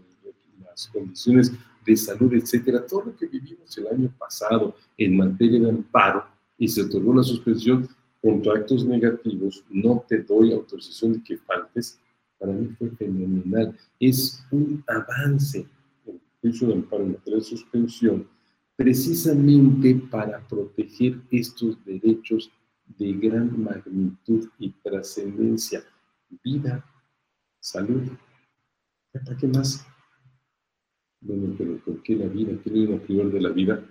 las condiciones de salud, etcétera. Todo lo que vivimos el año pasado en materia de amparo y se otorgó la suspensión, contra actos negativos, no te doy autorización de que faltes, para mí fue fenomenal. Es un avance el juicio de amparo en materia de suspensión, precisamente para proteger estos derechos de gran magnitud y trascendencia. Vida, salud. ¿Para qué más? Bueno, pero ¿por qué la vida? ¿Qué le iban a privar de la vida?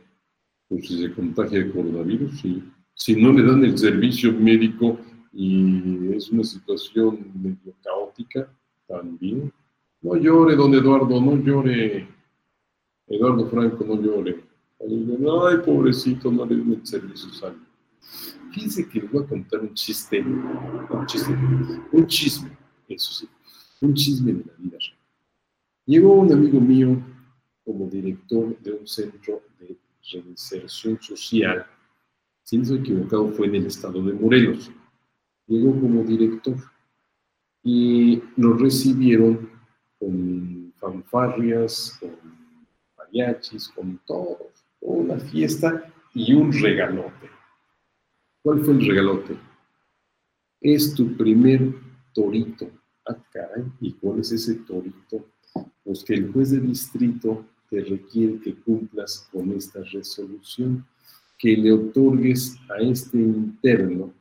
Pues si se contagia de coronavirus, sí si no le dan el servicio médico y es una situación medio caótica, también. No llore, don Eduardo, no llore. Eduardo Franco, no llore. Ay, pobrecito, no le dan el servicio salud. Fíjense que les voy a contar un chiste, un chiste, un chisme, eso sí, un chisme de la vida Llegó un amigo mío como director de un centro de reinserción social si no equivocado, fue en el estado de Morelos. Llegó como director y nos recibieron con fanfarrias, con mariachis, con todo, una fiesta y un regalote. ¿Cuál fue el regalote? Es tu primer torito. Ah, caray, ¿y cuál es ese torito? Pues que el juez de distrito te requiere que cumplas con esta resolución que le otorgues a este interno,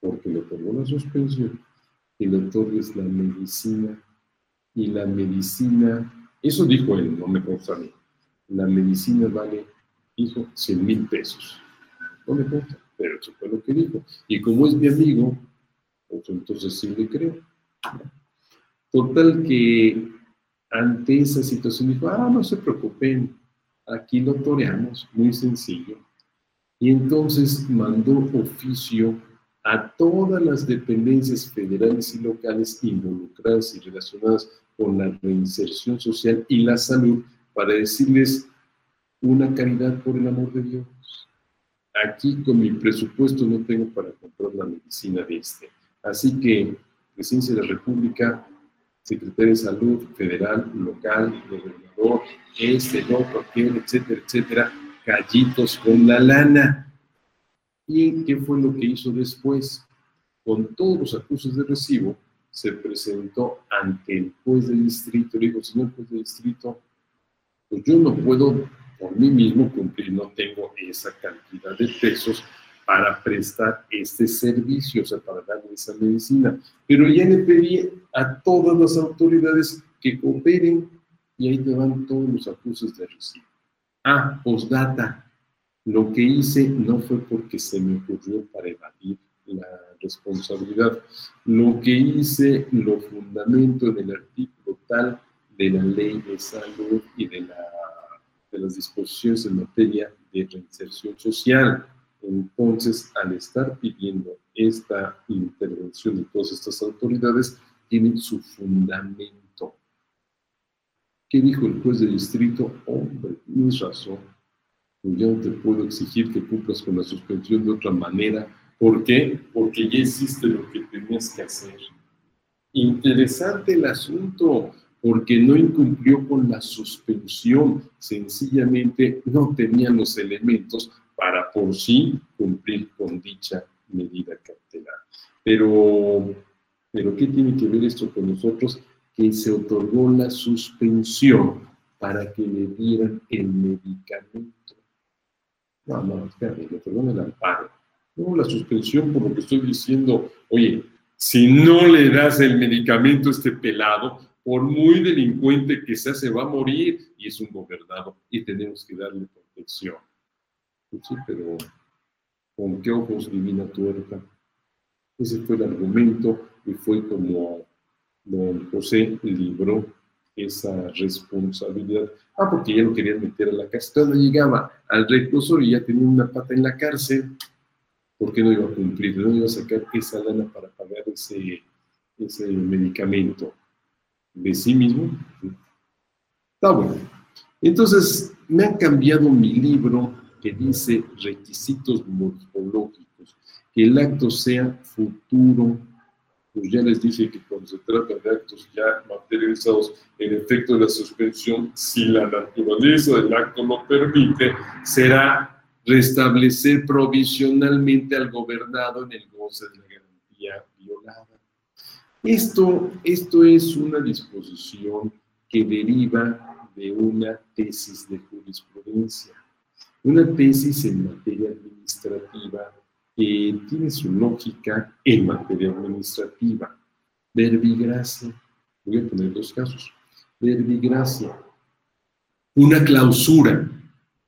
porque le otorgó la suspensión, que le otorgues la medicina y la medicina, eso dijo él, no me consta a mí, la medicina vale, dijo, 100 mil pesos. No me consta, pero eso fue lo que dijo. Y como es mi amigo, pues entonces sí le creo. Total que ante esa situación dijo, ah, no se preocupen, aquí lo toreamos, muy sencillo y entonces mandó oficio a todas las dependencias federales y locales involucradas y relacionadas con la reinserción social y la salud para decirles una caridad por el amor de Dios. Aquí con mi presupuesto no tengo para comprar la medicina de este. Así que, Presidencia de la República, Secretaría de Salud Federal, local, gobernador, este, el otro, aquel, etcétera, etcétera, gallitos con la lana. ¿Y qué fue lo que hizo después? Con todos los acusos de recibo, se presentó ante el juez de distrito. Le dijo, señor juez de distrito, pues yo no puedo por mí mismo cumplir, no tengo esa cantidad de pesos para prestar este servicio, o sea, para darle esa medicina. Pero ya le pedí a todas las autoridades que cooperen y ahí te van todos los acusos de recibo. Ah, postdata. Lo que hice no fue porque se me ocurrió para evadir la responsabilidad. Lo que hice lo fundamento en el artículo tal de la ley de salud y de, la, de las disposiciones en materia de reinserción social. Entonces, al estar pidiendo esta intervención de todas estas autoridades, tienen su fundamento. ¿Qué dijo el juez de distrito? Hombre, tienes razón. Pues yo no te puedo exigir que cumplas con la suspensión de otra manera. ¿Por qué? Porque ya hiciste lo que tenías que hacer. Interesante el asunto, porque no incumplió con la suspensión, sencillamente no tenían los elementos para por sí cumplir con dicha medida cautelar. Pero, pero ¿qué tiene que ver esto con nosotros? Que se otorgó la suspensión para que le dieran el medicamento. No, no, espérame, le otorgó el amparo. No, la suspensión, por lo que estoy diciendo, oye, si no le das el medicamento a este pelado, por muy delincuente que sea, se va a morir y es un gobernado y tenemos que darle protección. Pues sí, pero ¿con qué ojos divina tuerta? Ese fue el argumento y fue como don José libró esa responsabilidad. Ah, porque ya lo querían meter a la cárcel. Cuando llegaba al reclusorio y ya tenía una pata en la cárcel, ¿por qué no iba a cumplir? ¿No iba a sacar esa lana para pagar ese, ese medicamento de sí mismo? Está bueno. Entonces, me han cambiado mi libro que dice requisitos morfológicos, que el acto sea futuro, pues ya les dije que cuando se trata de actos ya materializados en efecto de la suspensión, si la naturaleza del acto lo permite, será restablecer provisionalmente al gobernado en el goce de la garantía violada. Esto, esto es una disposición que deriva de una tesis de jurisprudencia, una tesis en materia administrativa tiene su lógica en materia administrativa. Verbigracia, voy a poner dos casos. Verbigracia, una clausura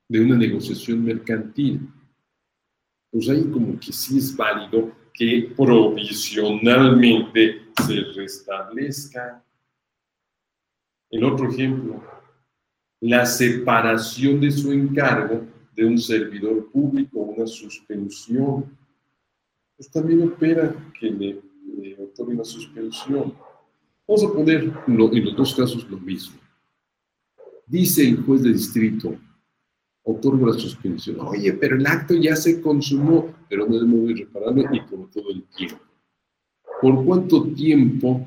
de una negociación mercantil. Pues ahí como que sí es válido que provisionalmente se restablezca. El otro ejemplo, la separación de su encargo de un servidor público, una suspensión. Pues también opera que le, otorgue una suspensión. Vamos a poner en los dos casos lo mismo. Dice el juez de distrito, otorgo la suspensión. Oye, pero el acto ya se consumó, pero no es muy irreparable y por todo el tiempo. ¿Por cuánto tiempo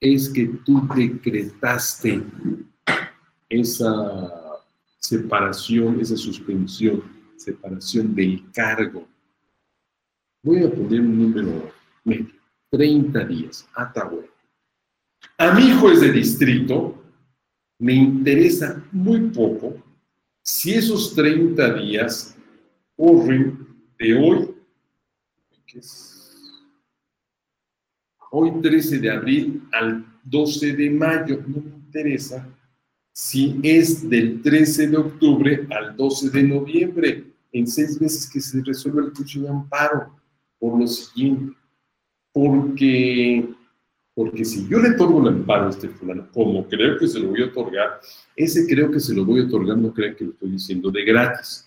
es que tú decretaste esa separación, esa suspensión, separación del cargo? Voy a poner un número medio, 30 días, bueno. A mi juez de distrito me interesa muy poco si esos 30 días corren de hoy, hoy 13 de abril al 12 de mayo, no me interesa si es del 13 de octubre al 12 de noviembre, en seis meses que se resuelve el juicio de amparo, por lo siguiente, porque porque si yo le otorgo el amparo a este fulano, como creo que se lo voy a otorgar, ese creo que se lo voy a otorgar, no crean que lo estoy diciendo de gratis.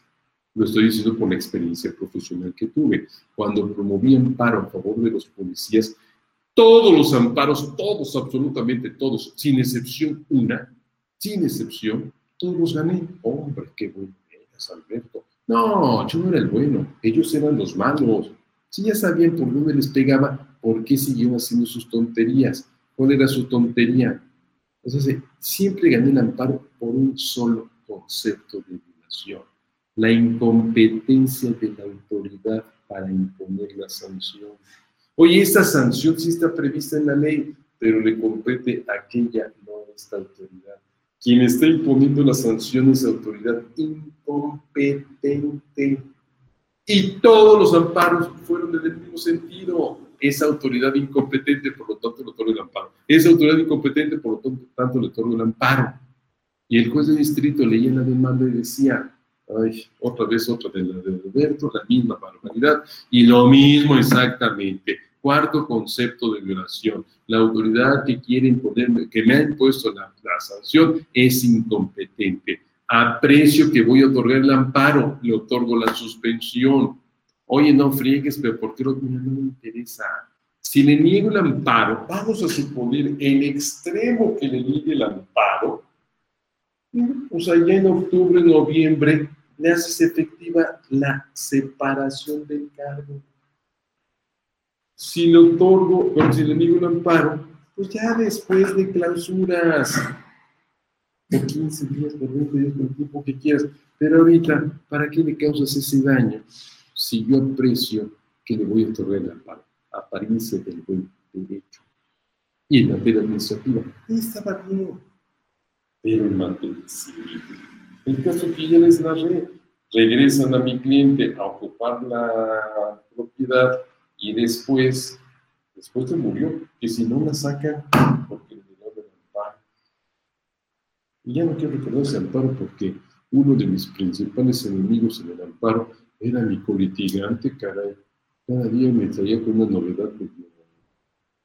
Lo estoy diciendo por la experiencia profesional que tuve. Cuando promoví amparo a favor de los policías, todos los amparos, todos, absolutamente todos, sin excepción una, sin excepción, todos los gané. Hombre, qué bueno eres, Alberto. No, yo no era el bueno, ellos eran los malos. Si ya sabían por dónde les pegaba, ¿por qué siguieron haciendo sus tonterías? ¿Cuál era su tontería? Entonces, siempre gané el amparo por un solo concepto de violación, la incompetencia de la autoridad para imponer la sanción. Oye, esta sanción sí está prevista en la ley, pero le compete a aquella, no a esta autoridad. Quien está imponiendo la sanción es autoridad incompetente. Y todos los amparos fueron en el mismo sentido esa autoridad incompetente, por lo tanto le otorga el amparo. Esa autoridad incompetente, por lo tanto, le otorga el amparo. Y el juez de distrito leía la demanda y decía, ay, otra vez otra de de Roberto, la misma barbaridad, y lo mismo exactamente. Cuarto concepto de violación. La autoridad que quiere imponerme, que me ha impuesto la, la sanción, es incompetente. Aprecio que voy a otorgar el amparo, le otorgo la suspensión. Oye, no friegues, pero ¿por qué no, no me interesa? Si le niego el amparo, vamos a suponer el extremo que le niegue el amparo, o sea, ya en octubre, noviembre, le haces efectiva la separación del cargo. Si le otorgo, bueno, si le niego el amparo, pues ya después de clausuras, por 15 días, por 20 días, por el tiempo que quieras. Pero ahorita, ¿para qué le causas ese daño si yo aprecio que le voy a otorgar amparo? Apariencia del buen derecho. Y en materia administrativa, estaba bien. Pero en materia civil, el caso que ya les narré, regresan a mi cliente a ocupar la propiedad y después, después se murió, que si no la sacan porque le dio el amparo. Y ya no quiero recordar ese amparo porque uno de mis principales enemigos en el amparo era mi colitigante, caray. Cada día me traía con una novedad que me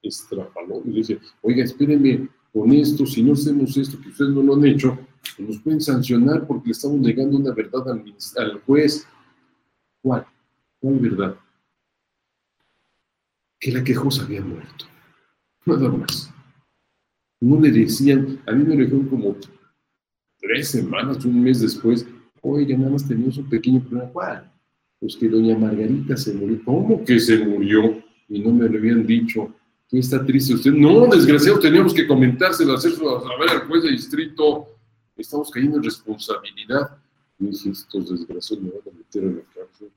estrafaló y dice, oiga, espérenme con esto, si no hacemos esto, que ustedes no lo han hecho, pues nos pueden sancionar porque le estamos negando una verdad al, al juez. ¿Cuál? ¿Cuál verdad? Que la quejosa había muerto. Nada más. No le decían, a mí me lo dijeron como tres semanas, un mes después, oiga, nada más teníamos un pequeño problema. ¿Cuál? Pues que doña Margarita se murió. ¿Cómo que se murió? Y no me lo habían dicho. ¿Qué está triste usted? No, desgraciado, teníamos que comentárselo, hacerlo ver al juez de distrito. Estamos cayendo en responsabilidad. Y dije, estos desgraciados me van a meter en la cárcel.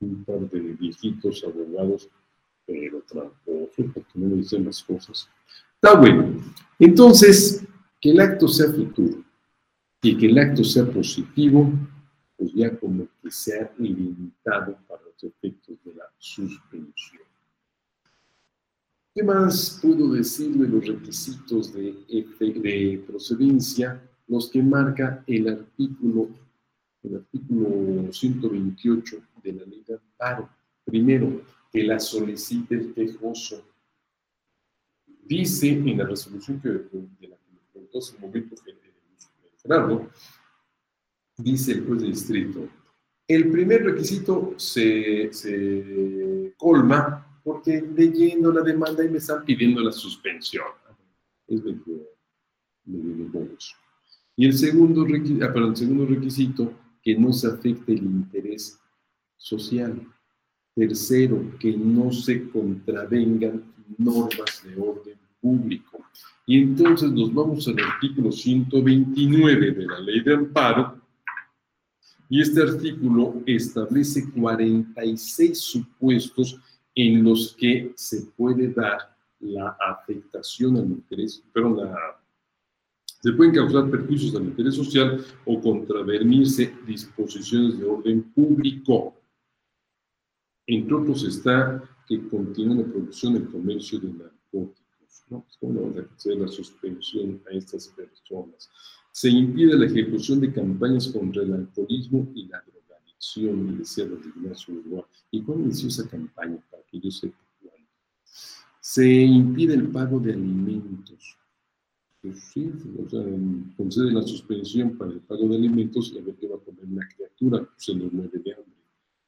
Un par de viejitos abogados, pero tramposos, porque no me dicen las cosas. Está bueno. Entonces, que el acto sea futuro y que el acto sea positivo, pues ya como que se ha limitado para los efectos de la suspensión. ¿Qué más puedo decir de los requisitos de, de procedencia? Los que marca el artículo, el artículo 128 de la ley de amparo. Primero, que la solicite el quejoso. Dice en la resolución que, de la que me preguntó hace un momento Gerardo, dice el juez de distrito, el primer requisito se, colma porque leyendo la demanda y me están pidiendo la suspensión. Es de Y el segundo, requisito, ah, el segundo requisito, que no se afecte el interés social. Tercero, que no se contravengan normas de orden público. Y entonces nos vamos al artículo 129 de la ley de amparo, y este artículo establece 46 supuestos en los que se puede dar la afectación al interés, pero se pueden causar perjuicios al interés social o contravenirse disposiciones de orden público. Entre otros está que continúe la producción y comercio de narcóticos. ¿No? ¿Cómo vamos a hacer la suspensión a estas personas? Se impide la ejecución de campañas contra el alcoholismo y la drogadicción, decía la Ignacio ¿Y cuándo inició esa campaña? yo Se impide el pago de alimentos. Pues sí, o sea, concede la suspensión para el pago de alimentos y a ver qué va a comer la criatura, se nos mueve de hambre.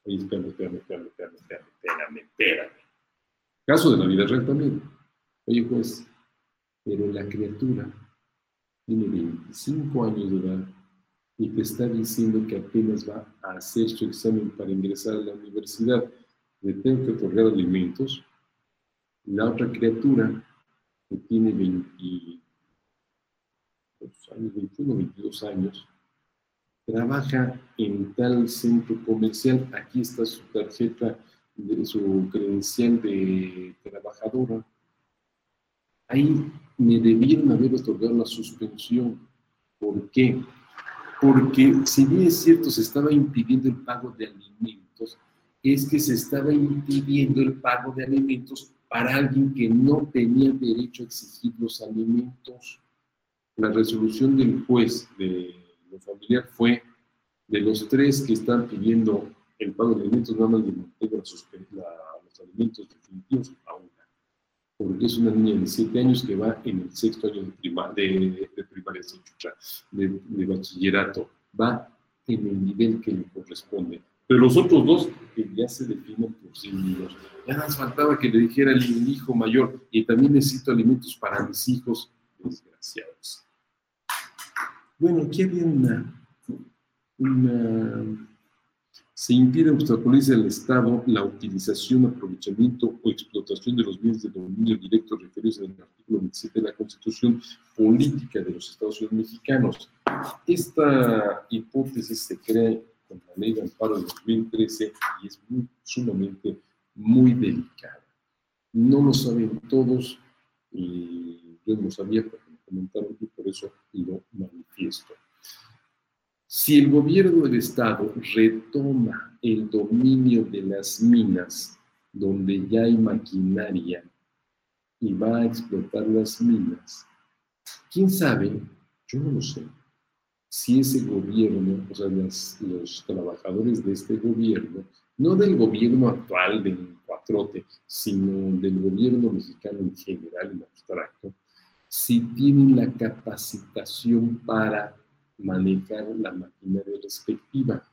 Oye, espérame, espérame, espérame, espérame, espérame, espérame, Caso de la vida real también. Oye, pues, pero la criatura tiene 25 años de edad y te está diciendo que apenas va a hacer su examen para ingresar a la universidad le tengo que otorgar alimentos. La otra criatura, que tiene 22 años, 21, 22 años, trabaja en tal centro comercial. Aquí está su tarjeta, de, su credencial de trabajadora. Ahí me debieron haber otorgado la suspensión. ¿Por qué? Porque si bien es cierto, se estaba impidiendo el pago de alimentos, es que se estaba impidiendo el pago de alimentos para alguien que no tenía derecho a exigir los alimentos. La resolución del juez de lo familiar fue de los tres que están pidiendo el pago de alimentos, nada más le mantengo los alimentos definitivos a una. Porque es una niña de 7 años que va en el sexto año de, primaria, de, bachillerato va en el nivel que le corresponde. Pero los otros dos, que ya se definen por sí mismos. Ya nos faltaba que le dijera al hijo mayor, y también necesito alimentos para mis hijos desgraciados. Bueno, aquí había una se impide obstaculiza el Estado la utilización, aprovechamiento o explotación de los bienes de dominio directo referidos en el artículo 27 de la Constitución Política de los Estados Unidos Mexicanos. Esta hipótesis se crea con la ley de amparo de 2013 y es muy, sumamente muy delicada. No lo saben todos y yo no sabía porque me comentaron y por eso lo manifiesto. Si el gobierno del Estado retoma el dominio de las minas, donde ya hay maquinaria, y va a explotar las minas, ¿quién sabe? Yo no lo sé. Si ese gobierno, o sea, los trabajadores de este gobierno, no del gobierno actual del cuatrote, sino del gobierno mexicano en general, en abstracto, si tienen la capacitación para manejar la maquinaria respectiva.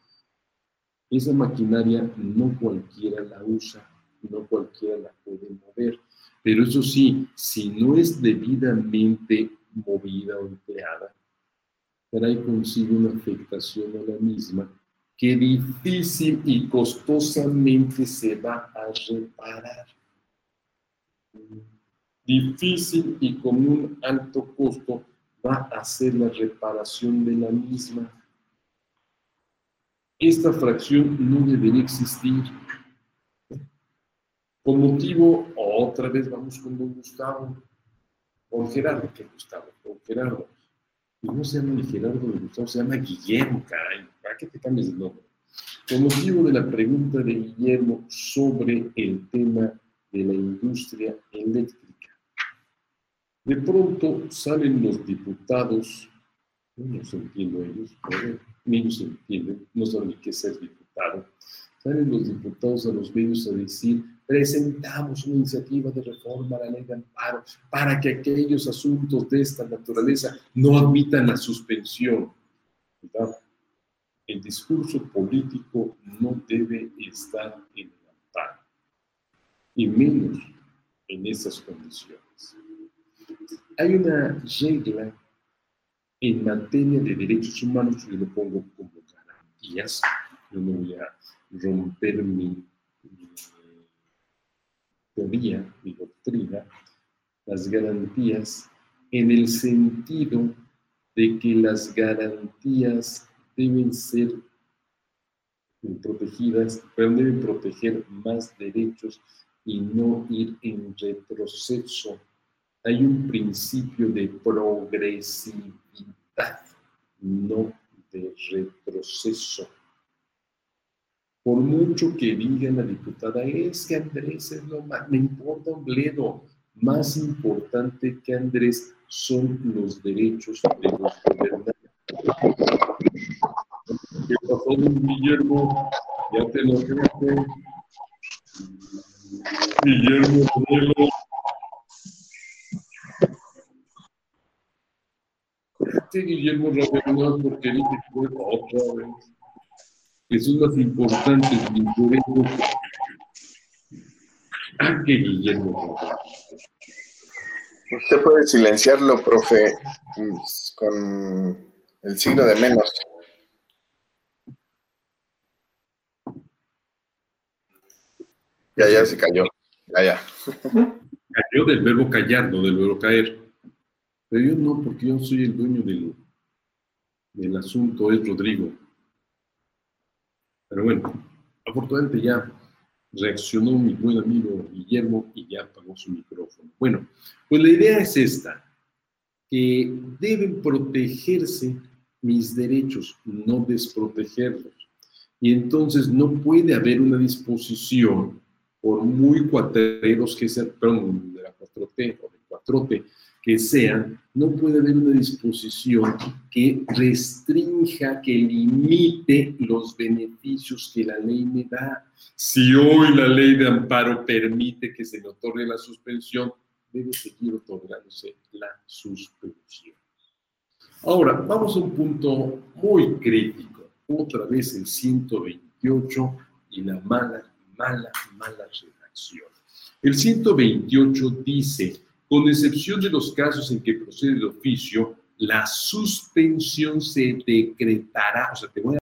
Esa maquinaria no cualquiera la usa, no cualquiera la puede mover. Pero eso sí, si no es debidamente movida o empleada, trae consigo una afectación a la misma que difícil y costosamente se va a reparar. Difícil y con un alto costo va a hacer la reparación de la misma. Esta fracción no debería existir. Con motivo, otra vez vamos con don Gustavo, con Gerardo, que Gustavo, con Gerardo. Y no se llama ni Gerardo de Gustavo, se llama Guillermo, caray. ¿Para qué te cambies de nombre? Con motivo de la pregunta de Guillermo sobre el tema de la industria eléctrica de pronto salen los diputados, no se entiendo ellos, ni ellos se entienden, no saben ni qué ser diputado. Salen los diputados a los medios a decir, presentamos una iniciativa de reforma a la ley de amparo para que aquellos asuntos de esta naturaleza no admitan la suspensión. El discurso político no debe estar en el amparo, y menos en esas condiciones. Hay una regla en materia de derechos humanos, yo lo pongo como garantías, yo no voy a romper mi, teoría, mi doctrina, las garantías en el sentido de que las garantías deben ser protegidas, pero deben proteger más derechos y no ir en retroceso hay un principio de progresividad, no de retroceso. Por mucho que diga la diputada, es que Andrés es lo más, me importa un bledo, más importante que Andrés son los derechos de los gobernantes. ¿Qué pasó, Guillermo? Ya te lo dije. Guillermo Guillermo. Guillermo Rabelón porque dice que otra vez. Eso es más importante, por ah, que Guillermo Usted puede silenciarlo, profe, con el signo de menos. Ya, ya se cayó. Ya, ya. Cayó del verbo callar, no del verbo caer. Pero yo no, porque yo soy el dueño del, del asunto, es Rodrigo. Pero bueno, afortunadamente ya reaccionó mi buen amigo Guillermo y ya apagó su micrófono. Bueno, pues la idea es esta, que deben protegerse mis derechos, no desprotegerlos. Y entonces no puede haber una disposición, por muy cuatreros que sean, perdón, de la 4T o del 4T, que sean, no puede haber una disposición que restrinja, que limite los beneficios que la ley me da. Si hoy la ley de amparo permite que se le otorgue la suspensión, debe seguir otorgándose la suspensión. Ahora, vamos a un punto muy crítico. Otra vez el 128 y la mala, mala, mala redacción. El 128 dice, con excepción de los casos en que procede de oficio, la suspensión se decretará, o sea, te voy a